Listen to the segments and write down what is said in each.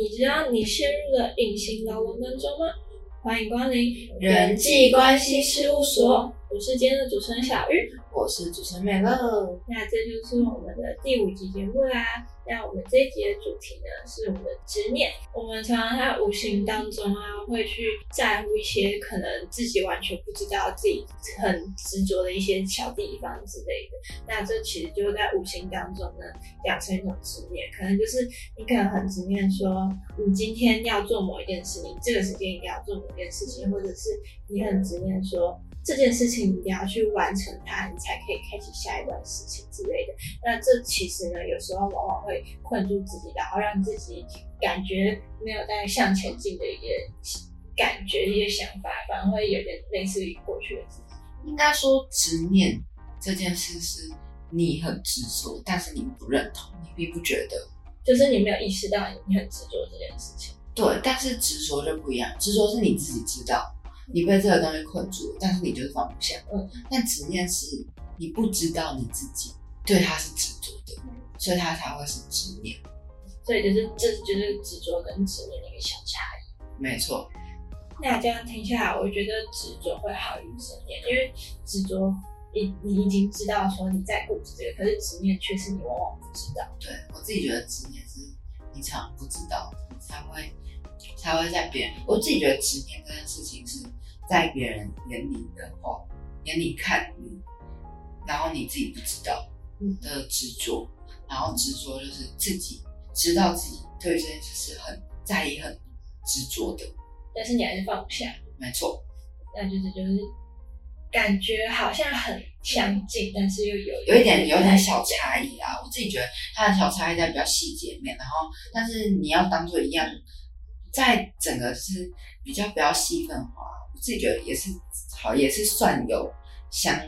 你知道你陷入了隐形牢笼当中吗？欢迎光临人际关系事务所，我是今天的主持人小玉，我是主持人美乐。那这就是我们的第五集节目啦。那我们这一集的主题呢，是我们的执念。我们常常在无形当中啊，会去在乎一些可能自己完全不知道自己很执着的一些小地方之类的。那这其实就在无形当中呢，养成一种执念。可能就是你可能很执念说，你今天要做某一件事情，这个时间一定要做某件事情，或者是你很执念说。这件事情你要去完成它，你才可以开启下一段事情之类的。那这其实呢，有时候往往会困住自己，然后让自己感觉没有在向前进的一些感觉、一些想法，反而会有点类似于过去的自己。应该说，执念这件事是你很执着，但是你不认同，你并不觉得，就是你没有意识到你很执着这件事情。对，但是执着就不一样，执着是你自己知道。你被这个东西困住了，但是你就是放不下。嗯，但执念是你不知道你自己对它是执着的，所以它才会是执念。所以就是这就是执着跟执念的一个小差异。没错。那这样听下来，我觉得执着会好于执念，因为执着你你已经知道说你在固执这个，可是执念却是你往往不知道。对我自己觉得执念是你常不知道，才会才会在别人。我自己觉得执念这件事情是。在别人眼里的话，眼里看你，然后你自己不知道的执着，然后执着就是自己知道自己对这件事是很在意、很执着的，但是你还是放不下。没错，那就是就是感觉好像很相近，但是又有有一点有点小差异啊。我自己觉得它的小差异在比较细节面，然后但是你要当做一样，在整个是比较比较细分化。自己觉得也是好，也是算有相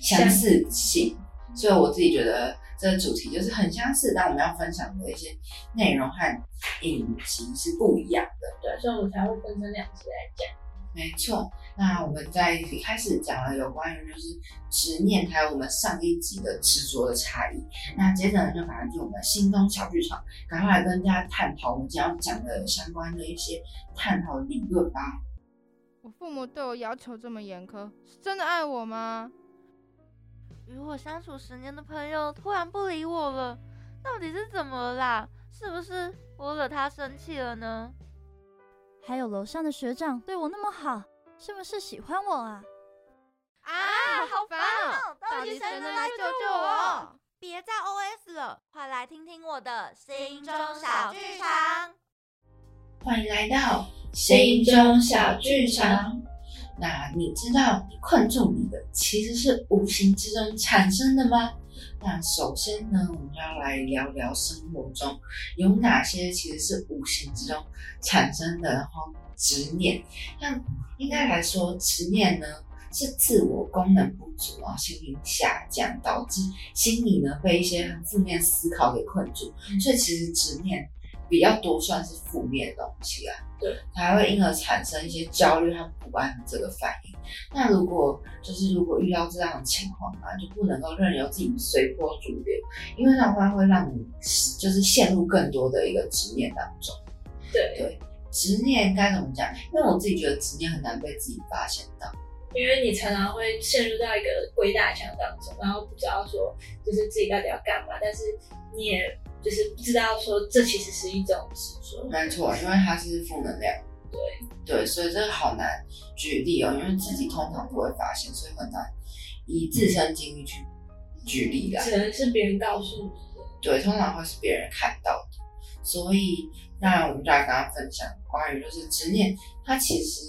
相似性，所以我自己觉得这个主题就是很相似，但我们要分享的一些内容和影集是不一样的，对，所以我们才会分成两集来讲。没错，那我们在一开始讲了有关于就是执念，还有我们上一集的执着的差异。那接着呢，就马上进我们心中小剧场，赶快来跟大家探讨我们今天要讲的相关的一些探讨理论吧。我父母对我要求这么严苛，是真的爱我吗？与我相处十年的朋友突然不理我了，到底是怎么了啦？是不是我惹他生气了呢？还有楼上的学长对我那么好，是不是喜欢我啊？啊，好烦哦！到底谁能来救救我？别再 OS 了，快来听听我的心中小剧场。欢迎来到。心中小剧场，那你知道困住你的其实是无形之中产生的吗？那首先呢，我们要来聊聊生活中有哪些其实是无形之中产生的，然后执念。那应该来说，执念呢是自我功能不足啊，心灵下降，导致心理呢被一些负面思考给困住，所以其实执念。比较多算是负面的东西啊，对，才会因而产生一些焦虑和不安的这个反应。那如果就是如果遇到这样的情况啊，就不能够任由自己随波逐流，因为那样会会让你就是陷入更多的一个执念当中。对对，执念该怎么讲？因为我自己觉得执念很难被自己发现到，因为你常常会陷入到一个鬼打墙当中，然后不知道说就是自己到底要干嘛，但是你也。就是不知道说这其实是一种执着，没错，因为它是负能量。对对，所以这个好难举例哦，因为自己通常不会发现，所以很难以自身经历去举例的。只能是别人告诉你的。对，通常会是别人看到的。所以，那我们就来跟他分享关于就是执念，它其实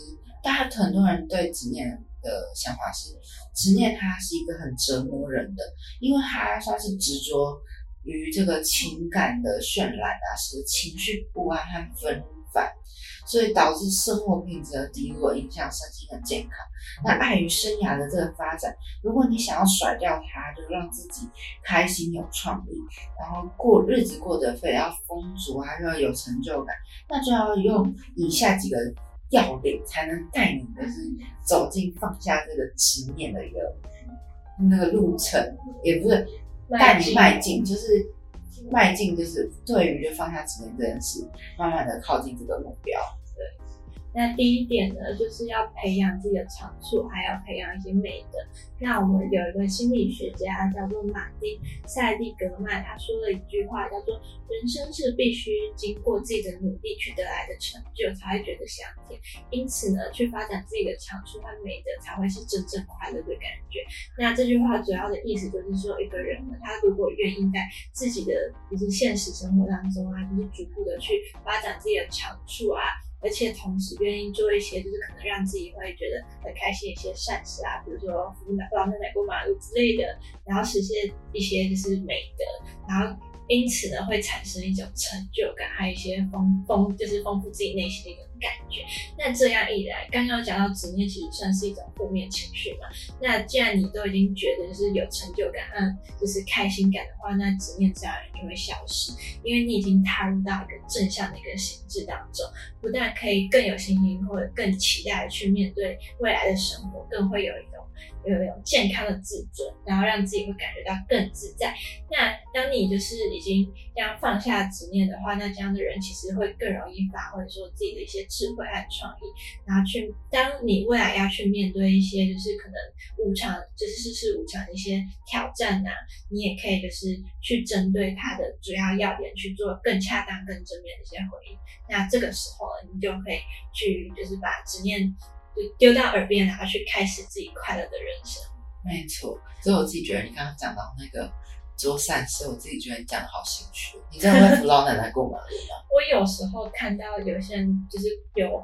大家很多人对执念的想法是，执念它是一个很折磨人的，因为它算是执着。于这个情感的渲染啊，使情绪不安和纷繁，所以导致生活品质的低落，影响身心的健康。那碍于生涯的这个发展，如果你想要甩掉它，就让自己开心有创意，然后过日子过得非常丰足啊，又要有成就感，那就要用以下几个要领，才能带你的是走进放下这个执念的一个那个路程，也不是。带你迈进，就是迈进，就是对于就放下执念这件事，慢慢的靠近这个目标。那第一点呢，就是要培养自己的长处，还要培养一些美德。那我们有一个心理学家叫做马丁·塞利格曼，他说了一句话，叫做“人生是必须经过自己的努力去得来的成就，才会觉得香甜。因此呢，去发展自己的长处和美德，才会是真正快乐的感觉。”那这句话主要的意思就是说，一个人呢，他如果愿意在自己的就是现实生活当中啊，就是逐步的去发展自己的长处啊。而且同时愿意做一些就是可能让自己会觉得很开心一些善事啊，比如说扶老奶奶过马路之类的，然后实现一些就是美德，然后因此呢会产生一种成就感，还有一些丰丰就是丰富自己内心的一个。感觉，那这样一来，刚刚讲到执念其实算是一种负面情绪嘛。那既然你都已经觉得就是有成就感，嗯，就是开心感的话，那执念自然就会消失，因为你已经踏入到一个正向的一个心智当中，不但可以更有信心或者更期待的去面对未来的生活，更会有一种。有一种健康的自尊，然后让自己会感觉到更自在。那当你就是已经这样放下执念的话，那这样的人其实会更容易发挥说自己的一些智慧和创意，然后去当你未来要去面对一些就是可能无常，就是世事无常的一些挑战呐，你也可以就是去针对它的主要要点去做更恰当、更正面的一些回应。那这个时候你就可以去就是把执念。就丢到耳边，然后去开始自己快乐的人生。没错，所以我自己觉得，你刚刚讲到那个做善事，我自己觉得你讲的好心虚。你真的会扶老奶奶过马路吗？我有时候看到有些人就是有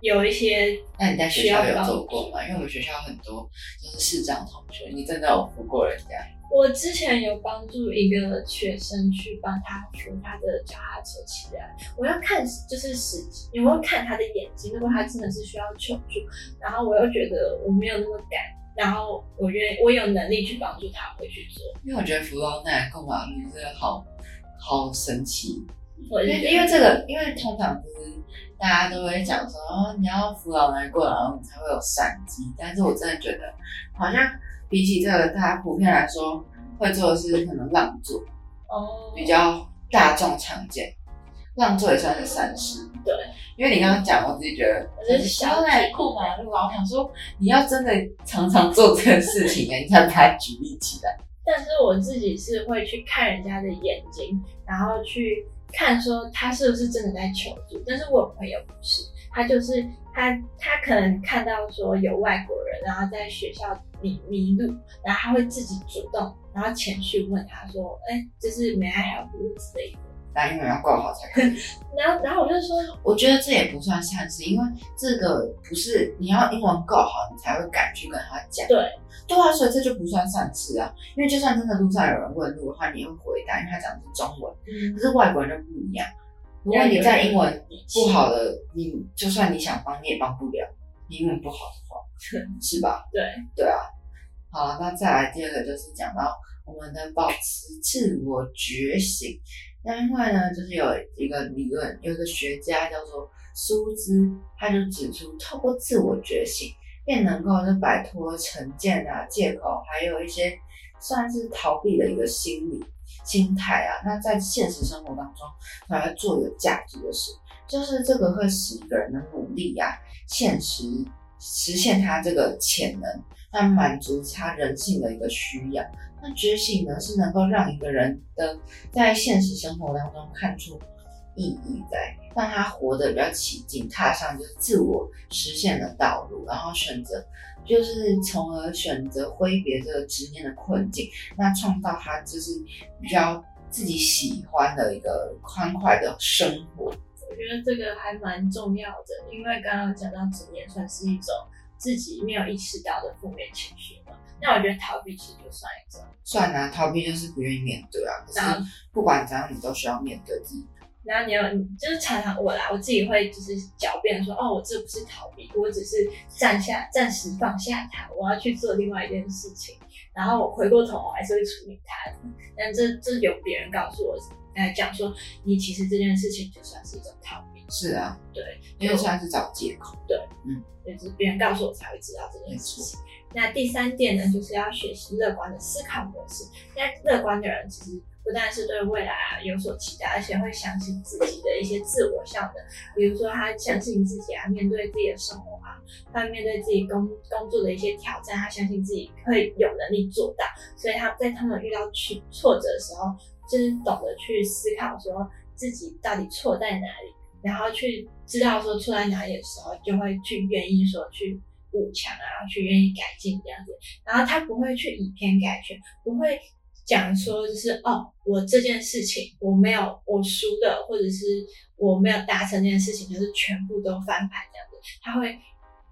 有一些，那你在学校有做过吗？因为我们学校很多就是市长同学，你真的有扶过人家？我之前有帮助一个学生去帮他扶他的脚踏车起来，我要看就是实际，有没有看他的眼睛，如果他真的是需要求助，然后我又觉得我没有那么敢，然后我愿我有能力去帮助他，回去做。因为我觉得扶老奶奶过马路真的好好神奇，因为因为这个，因为通常就是大家都会讲说，哦，你要扶老奶奶过马路才会有善机，但是我真的觉得好像。比起这个，大家普遍来说会做的是可能让座，哦，比较大众常见，让座也算是善事。对，因为你刚刚讲，我自己觉得，就是小在过马路啊，我想说，你要真的常常做这个事情，你才把它举例起来。但是我自己是会去看人家的眼睛，然后去看说他是不是真的在求助。但是我朋友不是，他就是他，他可能看到说有外国人，然后在学校。迷迷路，然后他会自己主动，然后前去问他说：“哎，就是 May I help you 之类的。”但英文要够好才可以。然后，然后我就说：“我觉得这也不算善事，因为这个不是你要英文够好，你才会敢去跟他讲。”对，对啊，所以这就不算善事啊。因为就算真的路上有人问路的话，你会回答，因为他讲的是中文。嗯。可是外国人就不一样，如果你在英文不好的，你就算你想帮，你也帮不了。英文不好的话，是吧？对，对啊。好，那再来第二个就是讲到我们的保持自我觉醒。那另外呢，就是有一个理论，有一个学家叫做苏兹，他就指出，透过自我觉醒，便能够就摆脱成见啊、借口，还有一些算是逃避的一个心理心态啊。那在现实生活当中，来做有价值的事，就是这个会使一个人的努力啊，现实实现他这个潜能。那满足他人性的一个需要。那觉醒呢，是能够让一个人的在现实生活当中看出意义在，让他活得比较起劲，踏上就是自我实现的道路，然后选择就是从而选择挥别这个执念的困境，那创造他就是比较自己喜欢的一个欢快的生活。我觉得这个还蛮重要的，因为刚刚讲到执念算是一种。自己没有意识到的负面情绪嘛？那我觉得逃避其实就算一种。算啊，逃避就是不愿意面对啊。可是不管怎样，你都需要面对自己。然后你有，就是常常我啦，我自己会就是狡辩说，哦，我这不是逃避，我只是暂下暂时放下它，我要去做另外一件事情。然后我回过头，我还是会处理它的。但这这有别人告诉我，来讲说，你其实这件事情就算是一种逃避。是啊，对，因为算是找借口。对，嗯就是别人告诉我才会知道这件事情。那第三点呢，就是要学习乐观的思考模式。那乐观的人其实不但是对未来啊有所期待，而且会相信自己的一些自我效能。比如说，他相信自己啊，面对自己的生活啊，他面对自己工工作的一些挑战，他相信自己会有能力做到。所以他在他们遇到去挫折的时候，就是懂得去思考说自己到底错在哪里，然后去知道说错在哪里的时候，就会去愿意说去补强啊，去愿意改进这样子。然后他不会去以偏概全，不会讲说就是哦，我这件事情我没有我输了，或者是我没有达成这件事情，就是全部都翻盘这样子。他会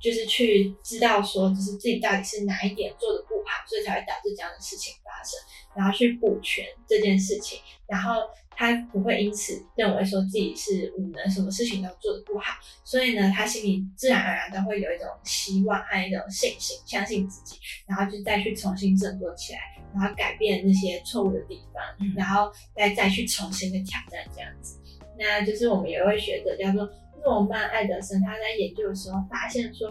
就是去知道说，就是自己到底是哪一点做的不好，所以才会导致这样的事情发生，然后去补全这件事情，然后他不会因此认为说自己是无能，什么事情都做得不好，所以呢，他心里自然而然都会有一种希望和一种信心，相信自己，然后就再去重新振作起来，然后改变那些错误的地方，然后再再去重新的挑战这样子。那就是我们有一位学者叫做诺曼爱德森，他在研究的时候发现说，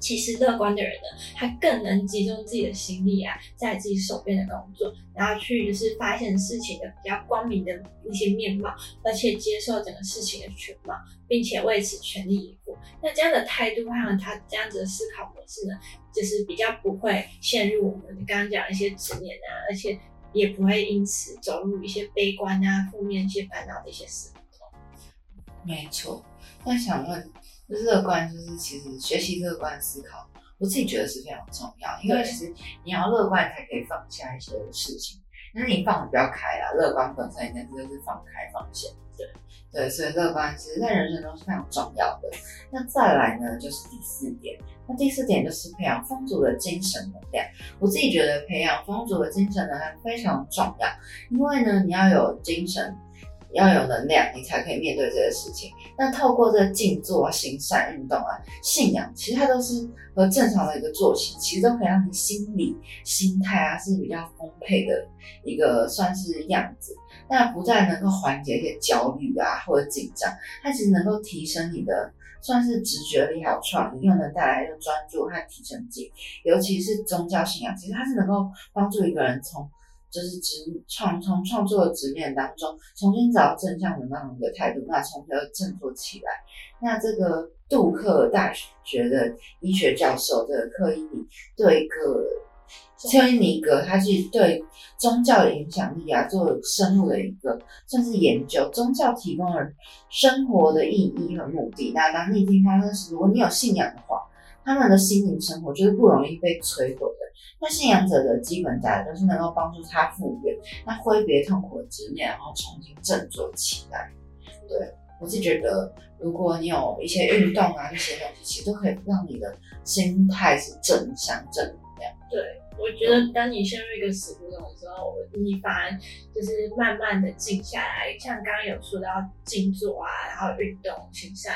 其实乐观的人呢，他更能集中自己的心力啊，在自己手边的工作，然后去就是发现事情的比较光明的一些面貌，而且接受整个事情的全貌，并且为此全力以赴。那这样的态度和他这样子的思考模式呢，就是比较不会陷入我们刚刚讲的一些执念啊，而且也不会因此走入一些悲观啊、负面一些烦恼的一些思考。没错，那想问，乐观，就是其实学习乐观思考，我自己觉得是非常重要，因为其实你要乐观才可以放下一些事情，那你放的比较开啦，乐观本身应该就是放开放下，对对，所以乐观其实在人生中是非常重要的。那再来呢，就是第四点，那第四点就是培养丰足的精神能量。我自己觉得培养丰足的精神能量非常重要，因为呢，你要有精神。要有能量，你才可以面对这个事情。那透过这个静坐啊、行善、运动啊、信仰，其实它都是和正常的一个作息，其实都可以让你心理、心态啊是比较丰沛的一个算是样子。那不但能够缓解一些焦虑啊或者紧张，它其实能够提升你的算是直觉力还有创意，又能带来一个专注和提升劲。尤其是宗教信仰，其实它是能够帮助一个人从就是执创从创作的执念当中重新找到正向的那样一个态度，那从而振作起来。那这个杜克大学的医学教授这个科伊尼对一个科伊尼格，他是对宗教的影响力啊做深入的一个甚至研究。宗教提供了生活的意义和目的。那当逆境发生时，如果你有信仰的话，他们的心灵生活就是不容易被摧毁的。那信仰者的基本价值就是能够帮助他复原，那挥别痛苦的执念，然后重新振作起来。对我是觉得，如果你有一些运动啊这些东西，其实都可以让你的心态是正向正对，我觉得当你陷入一个死胡同的时候，你反而就是慢慢的静下来，像刚刚有说到静坐啊，然后运动、行善，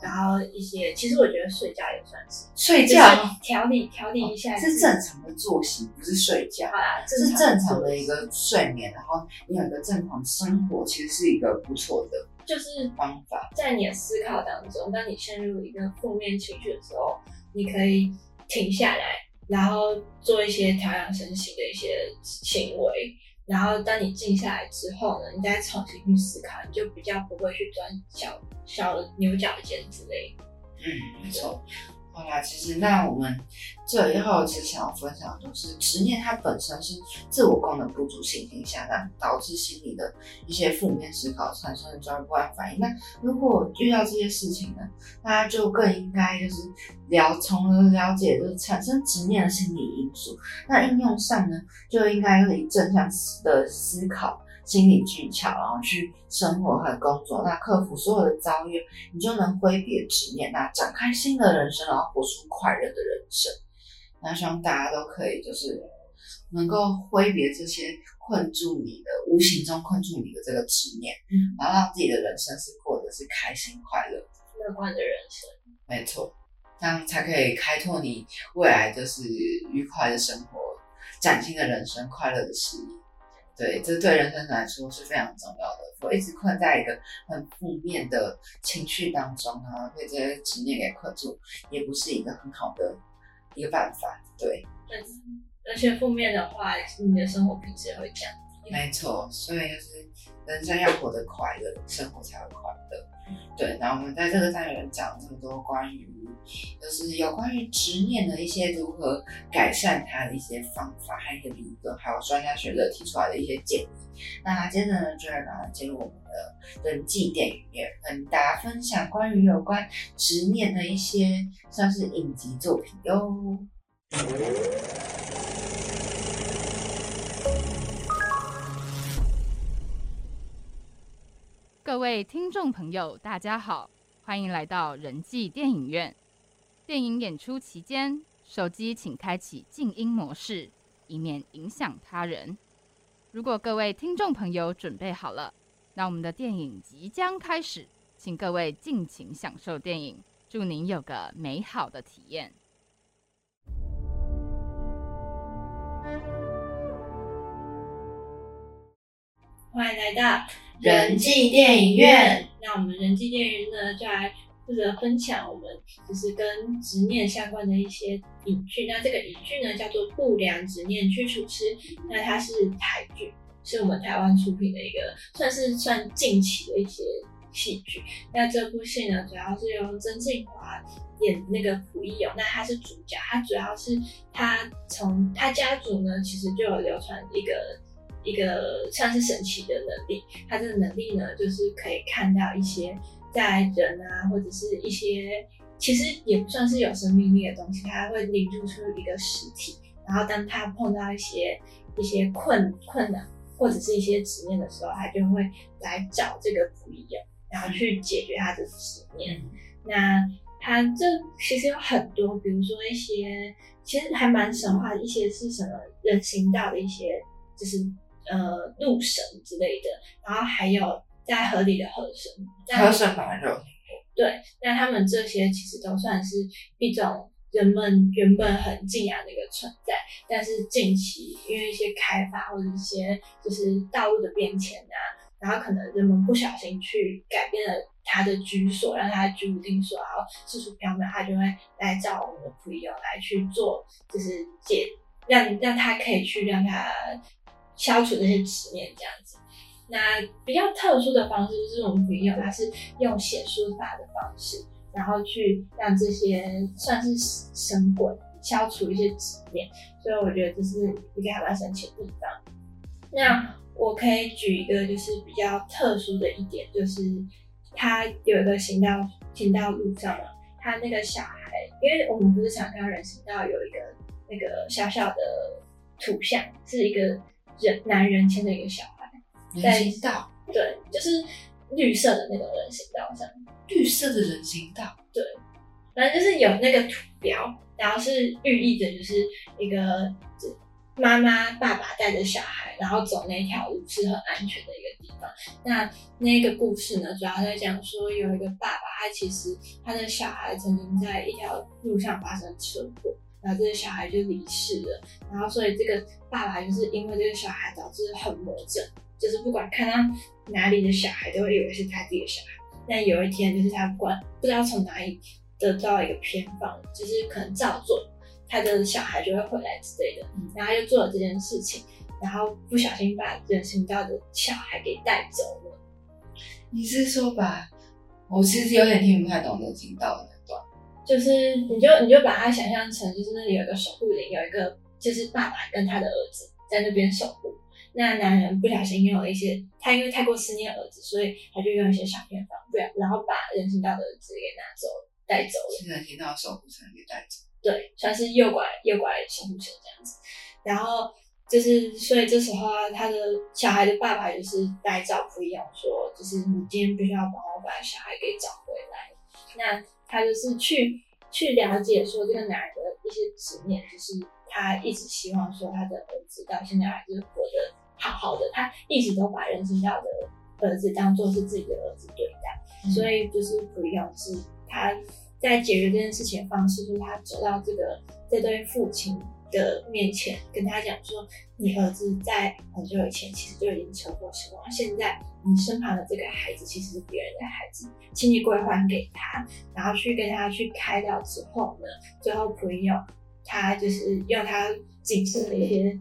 然后一些，其实我觉得睡觉也算是睡觉调理调理一下是正常的作息，不是睡觉。好啦，是正正常的一个睡眠，然后你有一个正常的生活，其实是一个不错的就是方法。在你的思考当中，当你陷入一个负面情绪的时候，你可以停下来，然后做一些调养身心的一些行为。然后当你静下来之后呢，你再重新去思考，你就比较不会去钻小小牛角尖之类。嗯，没错。好啦，其实那我们最后其实想要分享的就是，执念它本身是自我功能不足情形下，降导致心理的一些负面思考产生的专业不安反应。那如果遇到这些事情呢，大家就更应该就是了，从而了解就是产生执念的心理因素。那应用上呢，就应该以正向的思考。心理技巧，然后去生活和工作，那克服所有的遭遇，你就能挥别执念，那展开新的人生，然后活出快乐的人生。那希望大家都可以就是能够挥别这些困住你的、无形中困住你的这个执念，嗯，然后让自己的人生是过得是开心快乐。乐观的人生。没错，这样才可以开拓你未来就是愉快的生活、崭新的人生、快乐的事业。对，这对人生来说是非常重要的。我一直困在一个很负面的情绪当中，然后被这些执念给困住，也不是一个很好的一个办法。对，嗯，而且负面的话，你的生活品质也会降低。没错，所以就是人生要活得快乐，生活才会快乐。对，然后我们在这个单元讲这么多关于，就是有关于执念的一些如何改善它的一些方法，还有一个理论，还有专家学者提出来的一些建议。那接着呢，就要马上进入我们的人际电影院，跟大家分享关于有关执念的一些像是影集作品哟。各位听众朋友，大家好，欢迎来到人际电影院。电影演出期间，手机请开启静音模式，以免影响他人。如果各位听众朋友准备好了，那我们的电影即将开始，请各位尽情享受电影，祝您有个美好的体验。欢迎来到人际电影院。那我们人际电影院呢，就来负责分享我们就是跟执念相关的一些影剧。那这个影剧呢，叫做《不良执念驱除师》，那它是台剧，是我们台湾出品的一个，算是算近期的一些戏剧。那这部戏呢，主要是由曾庆华演那个溥仪勇，那他是主角，他主要是他从他家族呢，其实就有流传一个。一个算是神奇的能力，他这个能力呢，就是可以看到一些在人啊，或者是一些其实也不算是有生命力的东西，他会凝住出一个实体。然后当他碰到一些一些困困难或者是一些执念的时候，他就会来找这个不一样，然后去解决他的执念。那他这其实有很多，比如说一些其实还蛮神话的，一些是什么人行道的一些，就是。呃，路神之类的，然后还有在河里的河神，河神蛮热。对，那他们这些其实都算是一种人们原本很敬仰的一个存在，但是近期因为一些开发或者一些就是道路的变迁啊，然后可能人们不小心去改变了他的居所，让他居无定所，然后四处飘渺，他就会来找我们的朋友来去做，就是解让让他可以去让他。消除这些执念，这样子。那比较特殊的方式就是我们不用，它是用写书法的方式，然后去让这些算是神鬼消除一些执念。所以我觉得这是一个还蛮神奇的地方。那我可以举一个就是比较特殊的一点，就是他有一个行道行道路上嘛，他那个小孩，因为我们不是常看到人行道有一个那个小小的图像，是一个。人男人牵着一个小孩，人行道，对，就是绿色的那种人行道上，绿色的人行道，对，反正就是有那个图标，然后是寓意着就是一个妈妈爸爸带着小孩，然后走那条路是很安全的一个地方。那那个故事呢，主要在讲说有一个爸爸，他其实他的小孩曾经在一条路上发生车祸。然后这个小孩就离世了，然后所以这个爸爸就是因为这个小孩导致很魔怔，就是不管看到哪里的小孩都会以为是他自己的小孩。但有一天就是他不管不知道从哪里得到一个偏方，就是可能照做，他的小孩就会回来之类的。然后他就做了这件事情，然后不小心把人行道的小孩给带走了。你是说把？我其实有点听不太懂人行道的。就是你就你就把它想象成，就是那里有个守护灵，有一个就是爸爸跟他的儿子在那边守护。那男人不小心用了一些，他因为太过思念儿子，所以他就用一些小偏方，对，然后把人行道的儿子给拿走带走了。人行道守护神给带走。对，算是诱拐诱拐守护神这样子。然后就是所以这时候啊，他的小孩的爸爸就是来找不一样，说就是你今天必须要帮我把小孩给找回来。那。他就是去去了解说这个男人的一些执念，就是他一直希望说他的儿子到现在还是活得好好的，他一直都把人行道的儿子当做是自己的儿子对待，所以就是不一样是他在解决这件事情的方式，就是他走到这个这对父亲的面前跟他讲说，你儿子在很久以前其实就已经车祸身亡，现在你身旁的这个孩子其实是别人的孩子，请你归还给他，然后去跟他去开导之后呢，最后朋友他就是用他仅剩的一些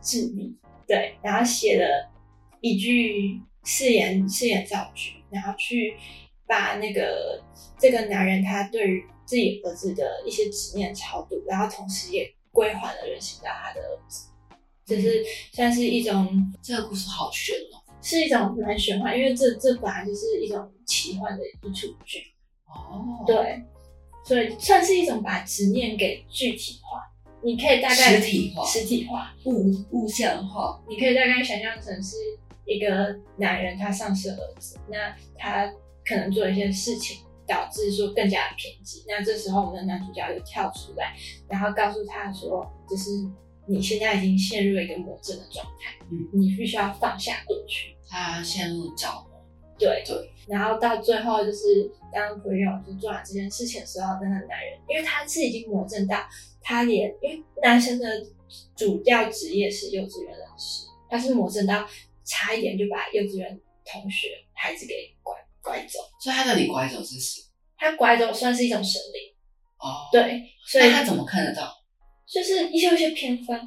智力，对，然后写了一句誓言誓言造句，然后去把那个这个男人他对于自己儿子的一些执念超度，然后同时也归还了人行到他的儿子，就是算是一种这个故事好悬哦。是一种蛮玄幻，因为这这本来就是一种奇幻的一出剧，哦，，对，所以算是一种把执念给具体化。你可以大概实体化。实体化，物物象化，你可以大概想象成是一个男人他丧失了儿子，那他可能做一些事情，导致说更加的偏激。那这时候我们的男主角就跳出来，然后告诉他说，就是你现在已经陷入了一个魔怔的状态，嗯你必须要放下过去。他陷入着魔。对对，然后到最后就是当朋友就做完这件事情的时候，那个男人，因为他是已经魔怔到，他也因为男生的主要职业是幼稚园老师，他是魔怔到差一点就把幼稚园同学孩子给拐拐走，所以他的里拐走是谁？他拐走算是一种神灵，哦，，对，所以那他怎么看得到？就是一些一些偏方，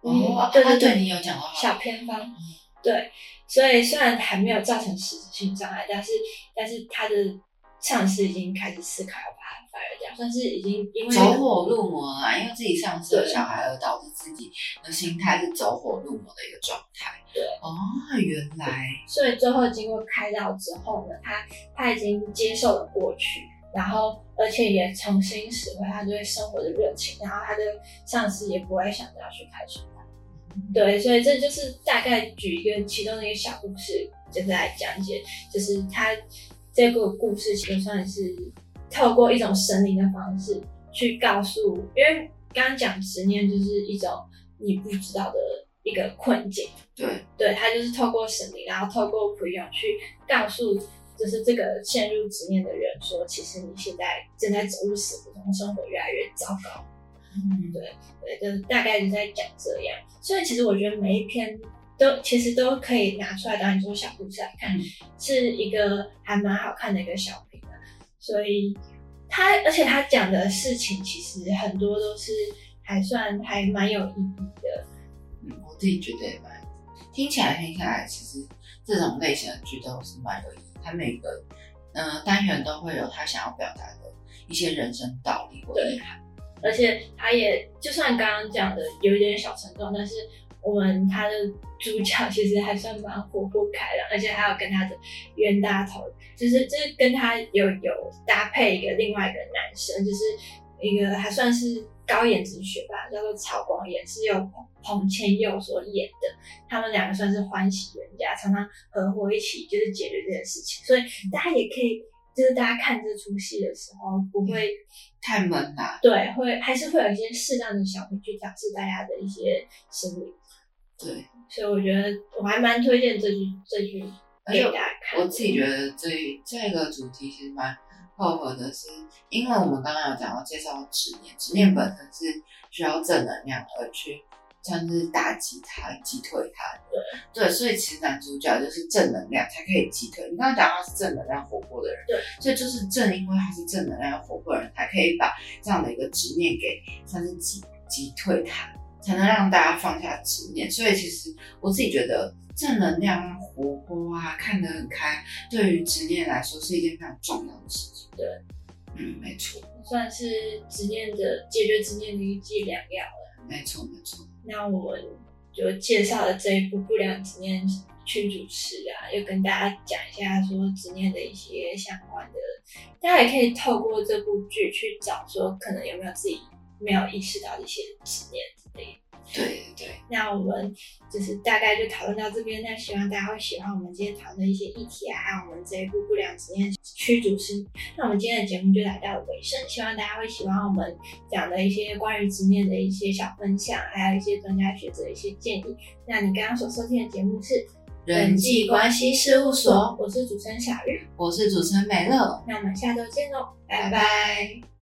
哦，对对他对你有讲话，小偏方，对，所以虽然还没有造成实质性障碍，但是但是他的上司已经开始思考要把他 fire 掉，算是已经因为走火入魔了，因为自己上司的小孩而导致自己的心态是走火入魔的一个状态。对，哦，原来所以最后经过开导之后呢，他他已经接受了过去，然后而且也重新拾回他对生活的热情，然后他的上司也不会想着要去开除他。对，所以这就是大概举一个其中的一个小故事，就是来讲解，就是他这个故事其实算是透过一种神灵的方式去告诉，因为刚刚讲执念就是一种你不知道的一个困境。对，对他就是透过神灵，然后透过朋友去告诉，就是这个陷入执念的人说，其实你现在正在走入死胡同，生活越来越糟糕。嗯，对对，就是大概就在讲这样。所以其实我觉得每一篇都其实都可以拿出来当你做小故事来看，嗯是一个还蛮好看的一个小品啊。所以他而且他讲的事情其实很多都是还算还蛮有意义的。嗯，我自己觉得也蛮，听起来听下来，其实这种类型的剧都是蛮有意义。它每个呃单元都会有他想要表达的一些人生道理或意涵。而且他也就算刚刚讲的有一点小沉重，但是我们他的主角其实还算蛮活泼开朗，而且还有跟他的冤大头，就是就是跟他有有搭配一个另外一个男生，就是一个还算是高颜值学霸，叫做曹光彦，是由彭彭千佑所演的。他们两个算是欢喜冤家，常常合伙一起就是解决这件事情，所以大家也可以。就是大家看这出戏的时候，不会太闷啦，对，会还是会有一些适当的小品去导致大家的一些心理，对，所以我觉得我还蛮推荐这句这句给大家看。我自己觉得这这个主题其实蛮扣合的是，因为我们刚刚有讲到介绍执念，执念本身是需要正能量而去像是打击他、击退他的。对，所以其实男主角就是正能量才可以击退。你刚刚讲他是正能量活泼的人，对，所以就是正因为他是正能量活泼的人，才可以把这样的一个执念给算是击击退它，才能让大家放下执念。所以其实我自己觉得正能量啊、活泼啊、看得很开，对于执念来说是一件非常重要的事情。对，嗯，没错，算是执念的解决执念的一剂良药了。没错，没错。那我们就介绍了这一部《不良执念驱逐师》啊，又跟大家讲一下说执念的一些相关的，大家也可以透过这部剧去找说可能有没有自己没有意识到的一些执念之类的。对对，那我们就是大概就讨论到这边，那希望大家会喜欢我们今天讨论的一些议题啊，还有我们这一部不良执念驱逐师。那我们今天的节目就来到尾声，希望大家会喜欢我们讲的一些关于执念的一些小分享，还有一些专家学者的一些建议。那你刚刚所收听的节目是人际关系事务所，我是主持人小玉，我是主持人美乐，那我们下周见喽，拜拜